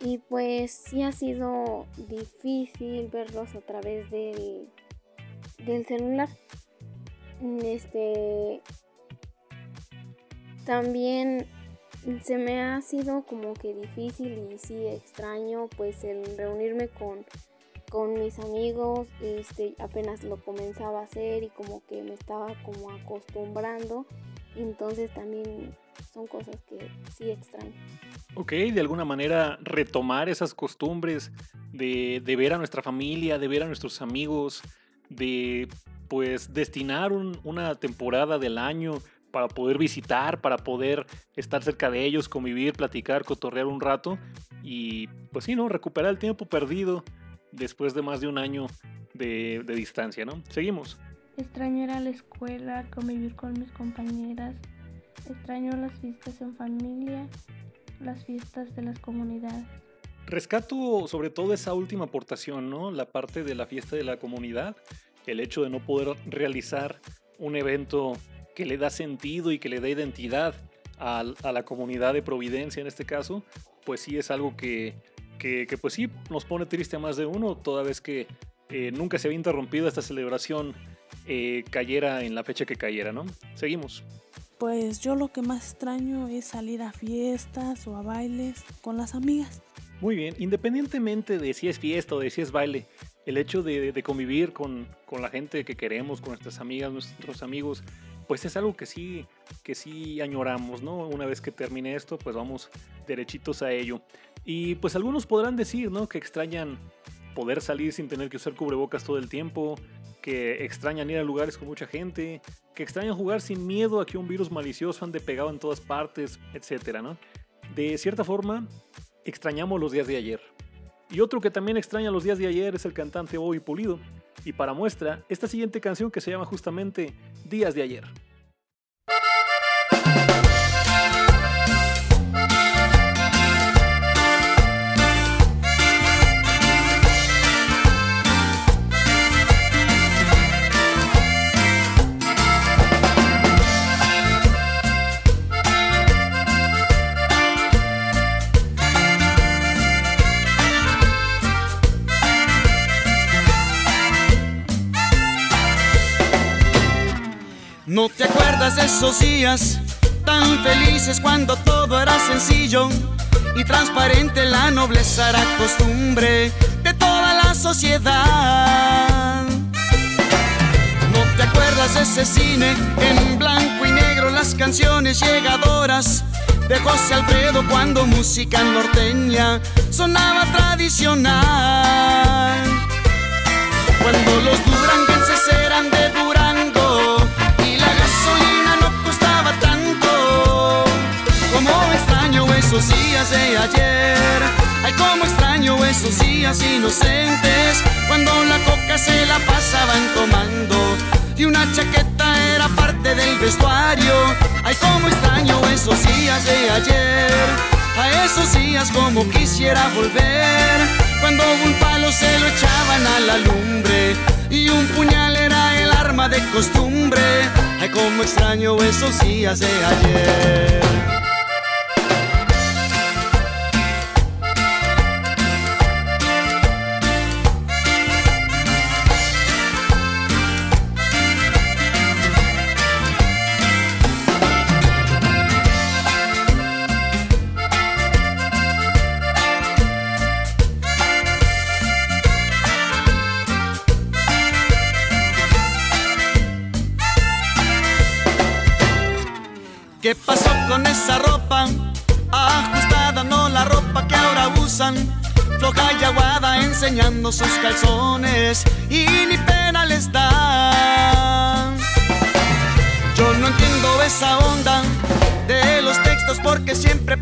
y pues sí ha sido difícil verlos a través del, del celular. Este también se me ha sido como que difícil y sí extraño pues el reunirme con, con mis amigos, este apenas lo comenzaba a hacer y como que me estaba como acostumbrando, entonces también son cosas que sí extraño. Ok, de alguna manera retomar esas costumbres de, de ver a nuestra familia, de ver a nuestros amigos, de pues destinar un- una temporada del año para poder visitar, para poder estar cerca de ellos, convivir, platicar, cotorrear un rato y pues sí, ¿no? Recuperar el tiempo perdido después de más de un año de, de distancia, ¿no? Seguimos. Extraño ir a la escuela, convivir con mis compañeras. Extraño las fiestas en familia, las fiestas de las comunidades. Rescato sobre todo esa última aportación, ¿no? La parte de la fiesta de la comunidad, el hecho de no poder realizar un evento que le da sentido y que le da identidad al- a, la comunidad de Providencia en este caso, pues sí es algo que, que, que, pues sí nos pone triste a más de uno, toda vez que eh, nunca se había interrumpido esta celebración eh, cayera en la fecha que cayera, ¿no? Seguimos. pues yo lo que más extraño es salir a fiestas o a bailes con las amigas. Muy bien, independientemente de si es fiesta o de si es baile, el hecho de, de convivir con, con, la gente que queremos, con nuestras amigas, nuestros amigos, pues es algo que sí, que sí añoramos, ¿no? Una vez que termine esto, pues vamos derechitos a ello. Y pues algunos podrán decir, ¿no? Que extrañan poder salir sin tener que usar cubrebocas todo el tiempo, que extrañan ir a lugares con mucha gente, que extrañan jugar sin miedo a que un virus malicioso ande pegado en todas partes, etcétera, ¿no? De cierta forma, extrañamos los días de ayer. Y otro que también extraña los días de ayer es el cantante Bobby Pulido. Y para muestra, esta siguiente canción que se llama justamente Días de ayer. Esos días tan felices cuando todo era sencillo y transparente? La nobleza era costumbre de toda la sociedad. ¿No te acuerdas de ese cine en blanco y negro? Las canciones llegadoras de José Alfredo cuando música norteña sonaba tradicional. Cuando los duranguenses esos días de ayer. Ay, como extraño esos días inocentes cuando la coca se la pasaban tomando y una chaqueta era parte del vestuario. Ay, como extraño esos días de ayer. A esos días como quisiera volver cuando un palo se lo echaban a la lumbre y un puñal era el arma de costumbre. Ay, como extraño esos días de ayer. Sus calzones y ni pena les da. Yo no entiendo esa onda de los textos porque siempre he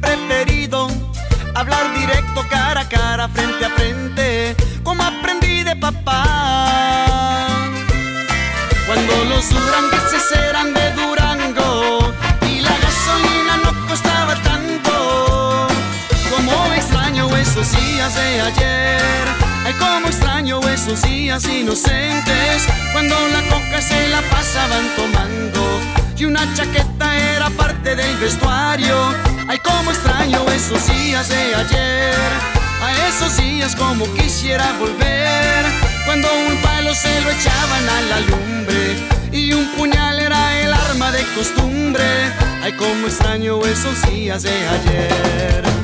esos días inocentes cuando la coca se la pasaban tomando y una chaqueta era parte del vestuario. Ay, como extraño esos días de ayer. A esos días como quisiera volver cuando un palo se lo echaban a la lumbre y un puñal era el arma de costumbre. Ay, como extraño esos días de ayer.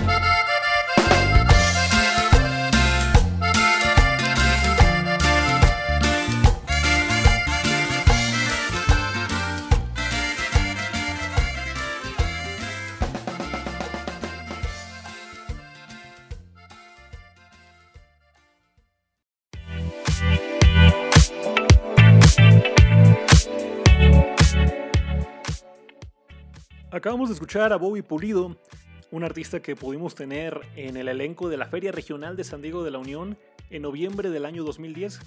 Acabamos de escuchar a Bobby Pulido, un artista que pudimos tener en el elenco de la Feria Regional de San Diego de la Unión en noviembre del año 2010.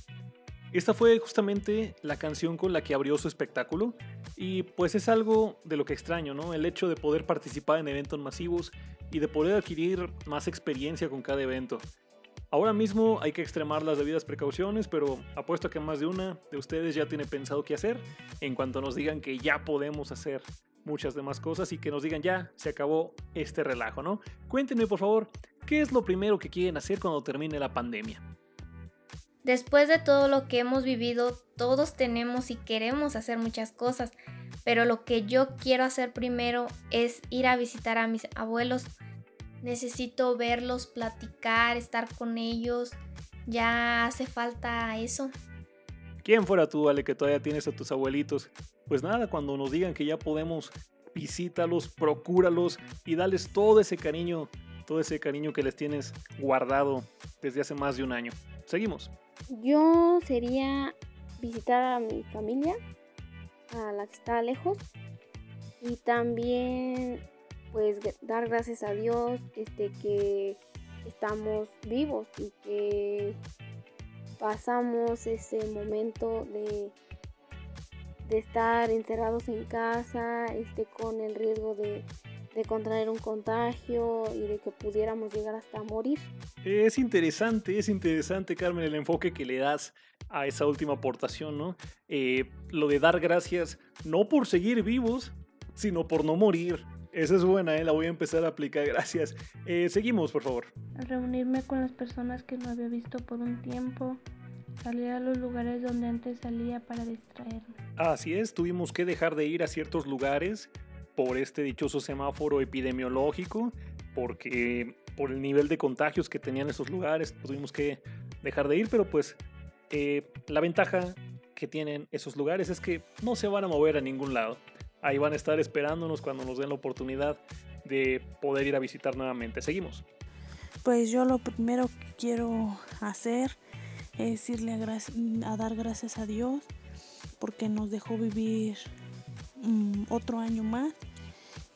Esta fue justamente la canción con la que abrió su espectáculo y pues es algo de lo que extraño, ¿no? El hecho de poder participar en eventos masivos y de poder adquirir más experiencia con cada evento. Ahora mismo hay que extremar las debidas precauciones, pero apuesto a que más de una de ustedes ya tiene pensado qué hacer en cuanto nos digan que ya podemos hacer muchas demás cosas y que nos digan ya, se acabó este relajo, ¿no? Cuéntenme por favor, ¿qué es lo primero que quieren hacer cuando termine la pandemia? Después de todo lo que hemos vivido, todos tenemos y queremos hacer muchas cosas, pero lo que yo quiero hacer primero es ir a visitar a mis abuelos. Necesito verlos, platicar, estar con ellos. Ya hace falta eso. ¿Quién fuera tú, Ale, que todavía tienes a tus abuelitos? Pues nada, cuando nos digan que ya podemos, visítalos, procúralos y dales todo ese cariño, todo ese cariño que les tienes guardado desde hace más de un año. Seguimos. Yo sería visitar a mi familia, a la que está lejos, y también pues dar gracias a Dios este que estamos vivos y que pasamos ese momento de, de estar encerrados en casa, este, con el riesgo de, de contraer un contagio y de que pudiéramos llegar hasta morir. Es interesante, es interesante, Carmen, el enfoque que le das a esa última aportación, ¿no? Eh, lo de dar gracias no por seguir vivos, sino por no morir. Esa es buena, ¿eh? la voy a empezar a aplicar, gracias. Eh, seguimos, por favor. Reunirme con las personas que no había visto por un tiempo, salir a los lugares donde antes salía para distraerme. Así es, tuvimos que dejar de ir a ciertos lugares por este dichoso semáforo epidemiológico, porque por el nivel de contagios que tenían esos lugares tuvimos que dejar de ir, pero pues eh, la ventaja que tienen esos lugares es que no se van a mover a ningún lado. Ahí van a estar esperándonos cuando nos den la oportunidad de poder ir a visitar nuevamente. Seguimos. Pues yo lo primero que quiero hacer es irle a, dar gracias a Dios porque nos dejó vivir um, otro año más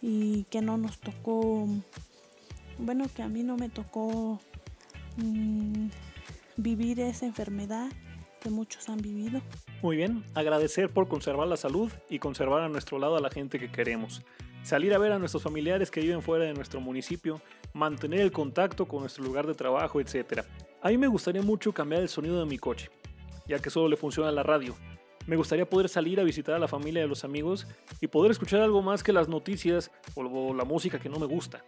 y que no nos tocó, bueno, que a mí no me tocó um, vivir esa enfermedad que muchos han vivido. Muy bien, agradecer por conservar la salud y conservar a nuestro lado a la gente que queremos. Salir a ver a nuestros familiares que viven fuera de nuestro municipio, mantener el contacto con nuestro lugar de trabajo, etc. A mí me gustaría mucho cambiar el sonido de mi coche, ya que solo le funciona la radio. Me gustaría poder salir a visitar a la familia y a los amigos y poder escuchar algo más que las noticias o la música que no me gusta.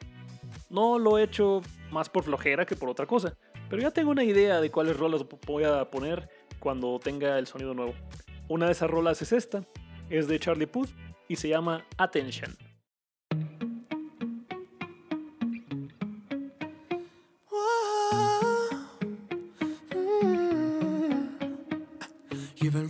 No lo he hecho más por flojera que por otra cosa, pero ya tengo una idea de cuáles rolas voy a poner cuando tenga el sonido nuevo. Una de esas rolas es esta, es de Charlie Puth y se llama Attention.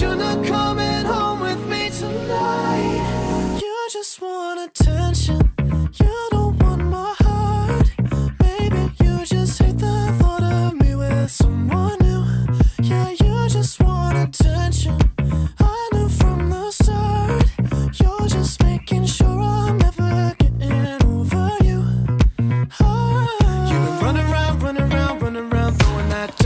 you're not coming home with me tonight. You just want attention. You don't want my heart. Maybe you just hate the thought of me with someone new. Yeah, you just want attention. I knew from the start. You're just making sure I'm never getting over you. Ah. You've been running around, running around, running around, throwing that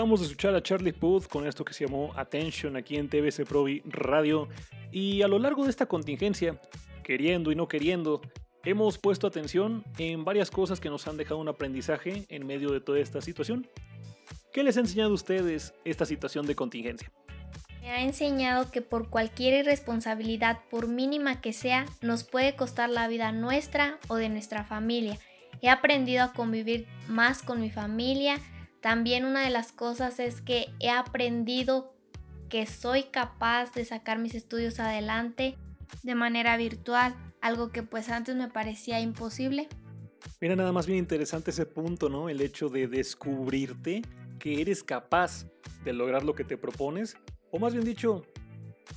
Acabamos de escuchar a Charlie Puth con esto que se llamó Attention aquí en TBC Provi Radio y a lo largo de esta contingencia, queriendo y no queriendo, hemos puesto atención en varias cosas que nos han dejado un aprendizaje en medio de toda esta situación. ¿Qué les ha enseñado a ustedes esta situación de contingencia? Me ha enseñado que por cualquier irresponsabilidad, por mínima que sea, nos puede costar la vida nuestra o de nuestra familia. He aprendido a convivir más con mi familia. También una de las cosas es que he aprendido que soy capaz de sacar mis estudios adelante de manera virtual, algo que pues antes me parecía imposible. Mira nada más bien interesante ese punto, ¿no? El hecho de descubrirte que eres capaz de lograr lo que te propones, o más bien dicho,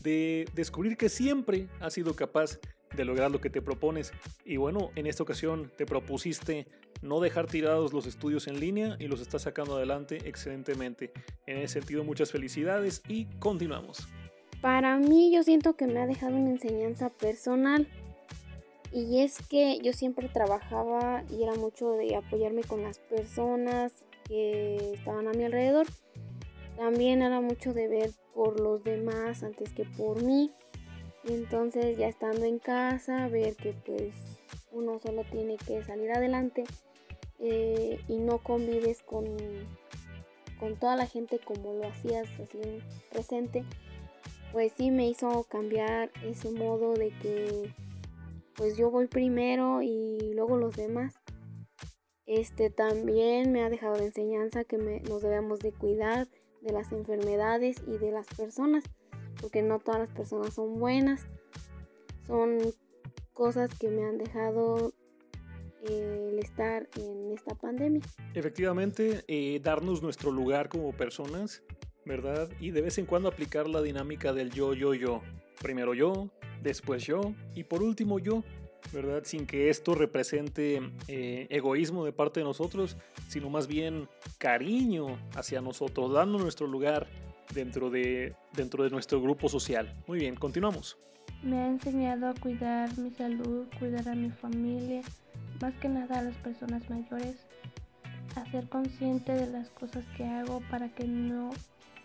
de descubrir que siempre has sido capaz de lograr lo que te propones. Y bueno, en esta ocasión te propusiste no dejar tirados los estudios en línea y los estás sacando adelante excelentemente. En ese sentido, muchas felicidades y continuamos. Para mí yo siento que me ha dejado una enseñanza personal y es que yo siempre trabajaba y era mucho de apoyarme con las personas que estaban a mi alrededor. También era mucho de ver por los demás antes que por mí. Y entonces ya estando en casa, ver que pues uno solo tiene que salir adelante eh, y no convives con, con toda la gente como lo hacías así en presente, pues sí me hizo cambiar ese modo de que pues yo voy primero y luego los demás. Este también me ha dejado de enseñanza que me- nos debemos de cuidar de las enfermedades y de las personas, porque no todas las personas son buenas. Son cosas que me han dejado eh, el estar en esta pandemia. Efectivamente, eh, darnos nuestro lugar como personas, ¿verdad? Y de vez en cuando aplicar la dinámica del yo, yo, yo. Primero yo, después yo y por último yo, ¿verdad? Sin que esto represente eh, egoísmo de parte de nosotros, sino más bien cariño hacia nosotros, dando nuestro lugar dentro de, dentro de nuestro grupo social. Muy bien, continuamos. Me ha enseñado a cuidar mi salud, cuidar a mi familia, más que nada a las personas mayores, a ser consciente de las cosas que hago para que no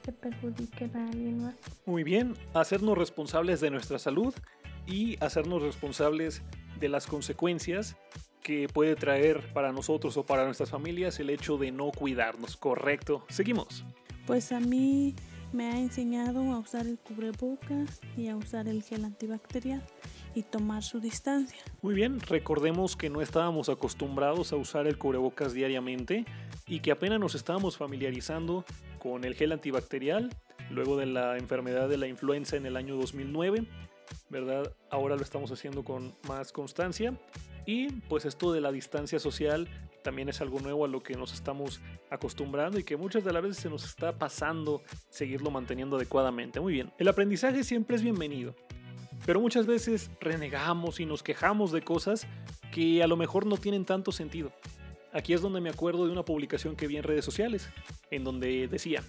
se perjudiquen a alguien más. Muy bien, hacernos responsables de nuestra salud y hacernos responsables de las consecuencias que puede traer para nosotros o para nuestras familias el hecho de no cuidarnos. Correcto. Seguimos. Pues a mí me ha enseñado a usar el cubrebocas y a usar el gel antibacterial y tomar su distancia. Muy bien, recordemos que no estábamos acostumbrados a usar el cubrebocas diariamente y que apenas nos estábamos familiarizando con el gel antibacterial luego de la enfermedad de la influenza en el año 2009, ¿verdad? Ahora lo estamos haciendo con más constancia y pues esto de la distancia social también es algo nuevo a lo que nos estamos acostumbrando y que muchas de las veces se nos está pasando seguirlo manteniendo adecuadamente. Muy bien, el aprendizaje siempre es bienvenido, pero muchas veces renegamos y nos quejamos de cosas que a lo mejor no tienen tanto sentido. Aquí es donde me acuerdo de una publicación que vi en redes sociales, en donde decía,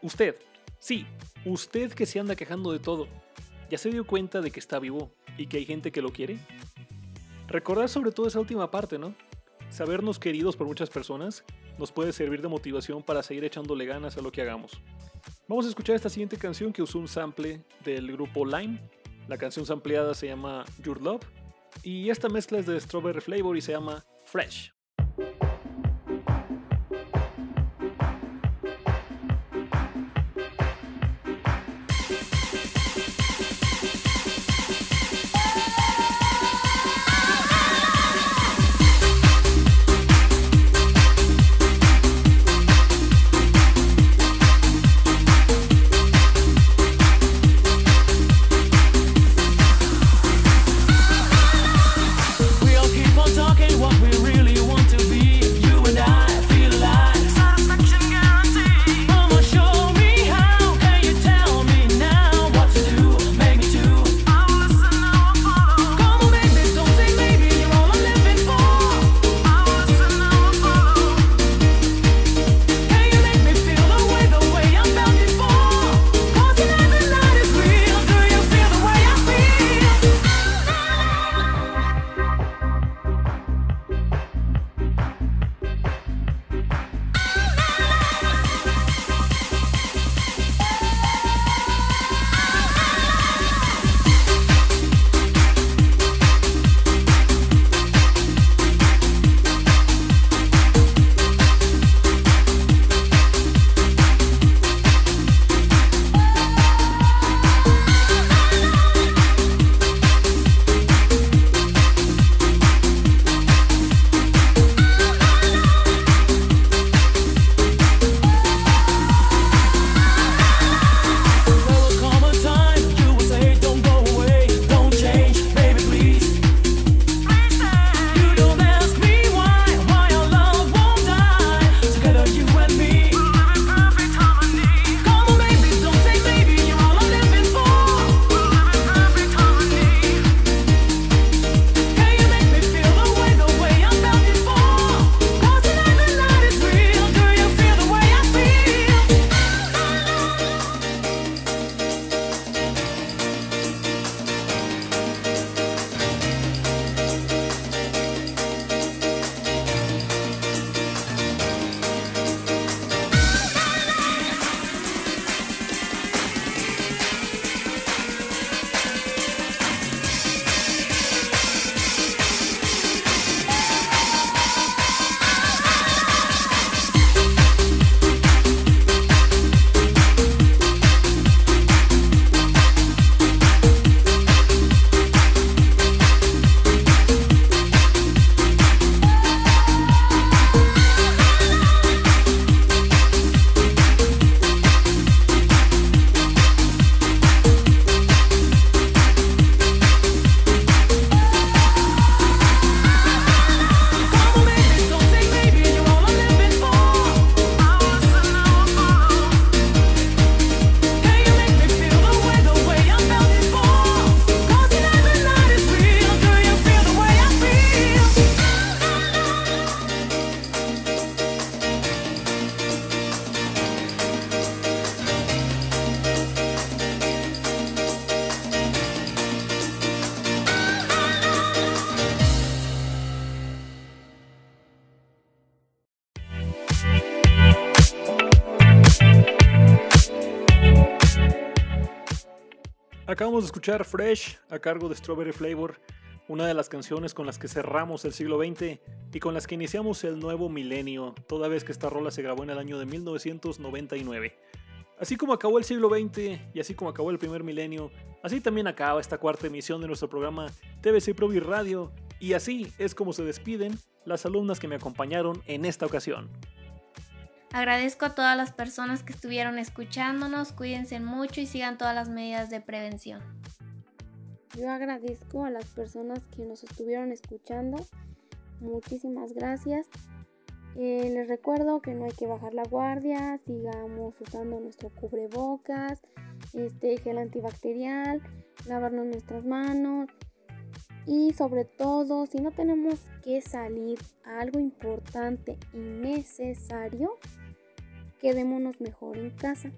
usted, sí, usted que se anda quejando de todo, ¿ya se dio cuenta de que está vivo y que hay gente que lo quiere? Recordar sobre todo esa última parte, ¿no? Sabernos queridos por muchas personas nos puede servir de motivación para seguir echándole ganas a lo que hagamos. Vamos a escuchar esta siguiente canción que usó un sample del grupo Lime. La canción sampleada se llama Your Love y esta mezcla es de Strawberry Flavor y se llama Fresh. Acabamos de escuchar Fresh a cargo de Strawberry Flavor, una de las canciones con las que cerramos el siglo XX y con las que iniciamos el nuevo milenio, toda vez que esta rola se grabó en el año de 1999. Así como acabó el siglo XX y así como acabó el primer milenio, así también acaba esta cuarta emisión de nuestro programa TVC Provi Radio y así es como se despiden las alumnas que me acompañaron en esta ocasión. Agradezco a todas las personas que estuvieron escuchándonos, cuídense mucho y sigan todas las medidas de prevención. Yo agradezco a las personas que nos estuvieron escuchando. Muchísimas gracias. Eh, les recuerdo que no hay que bajar la guardia, sigamos usando nuestro cubrebocas, este gel antibacterial, lavarnos nuestras manos y sobre todo si no tenemos que salir a algo importante y necesario, quedémonos mejor en casa.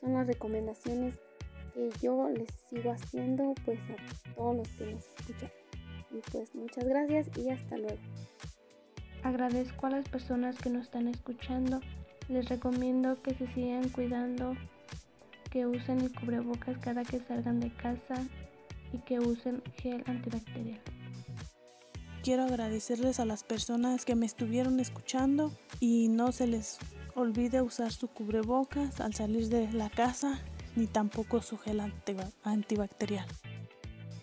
Son las recomendaciones que yo les sigo haciendo pues a todos los que nos escuchan. Y pues muchas gracias y hasta luego. Agradezco a las personas que nos están escuchando. Les recomiendo que se sigan cuidando, que usen el cubrebocas cada que salgan de casa y que usen gel antibacterial. Quiero agradecerles a las personas que me estuvieron escuchando y no se les olvide usar su cubrebocas al salir de la casa ni tampoco su gel antibacterial.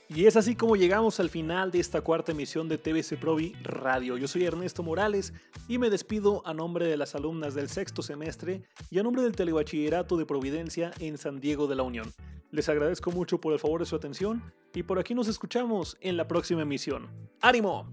Y es así como llegamos al final de esta cuarta emisión de TVC Provi Radio. Yo soy Ernesto Morales y me despido a nombre de las alumnas del sexto semestre y a nombre del Telebachillerato de Providencia en San Diego de la Unión. Les agradezco mucho por el favor de su atención y por aquí nos escuchamos en la próxima emisión. ¡Ánimo!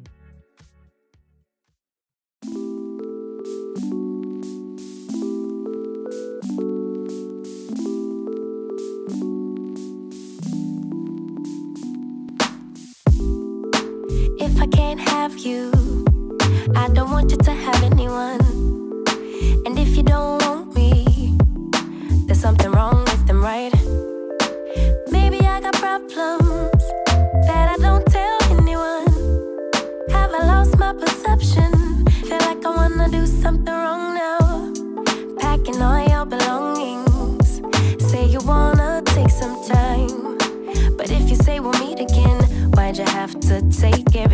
You, I don't want you to have anyone. And if you don't want me, there's something wrong with them, right? Maybe I got problems that I don't tell anyone. Have I lost my perception? Feel like I wanna do something wrong now. Packing all your belongings. Say you wanna take some time. But if you say we'll meet again, why'd you have to take everything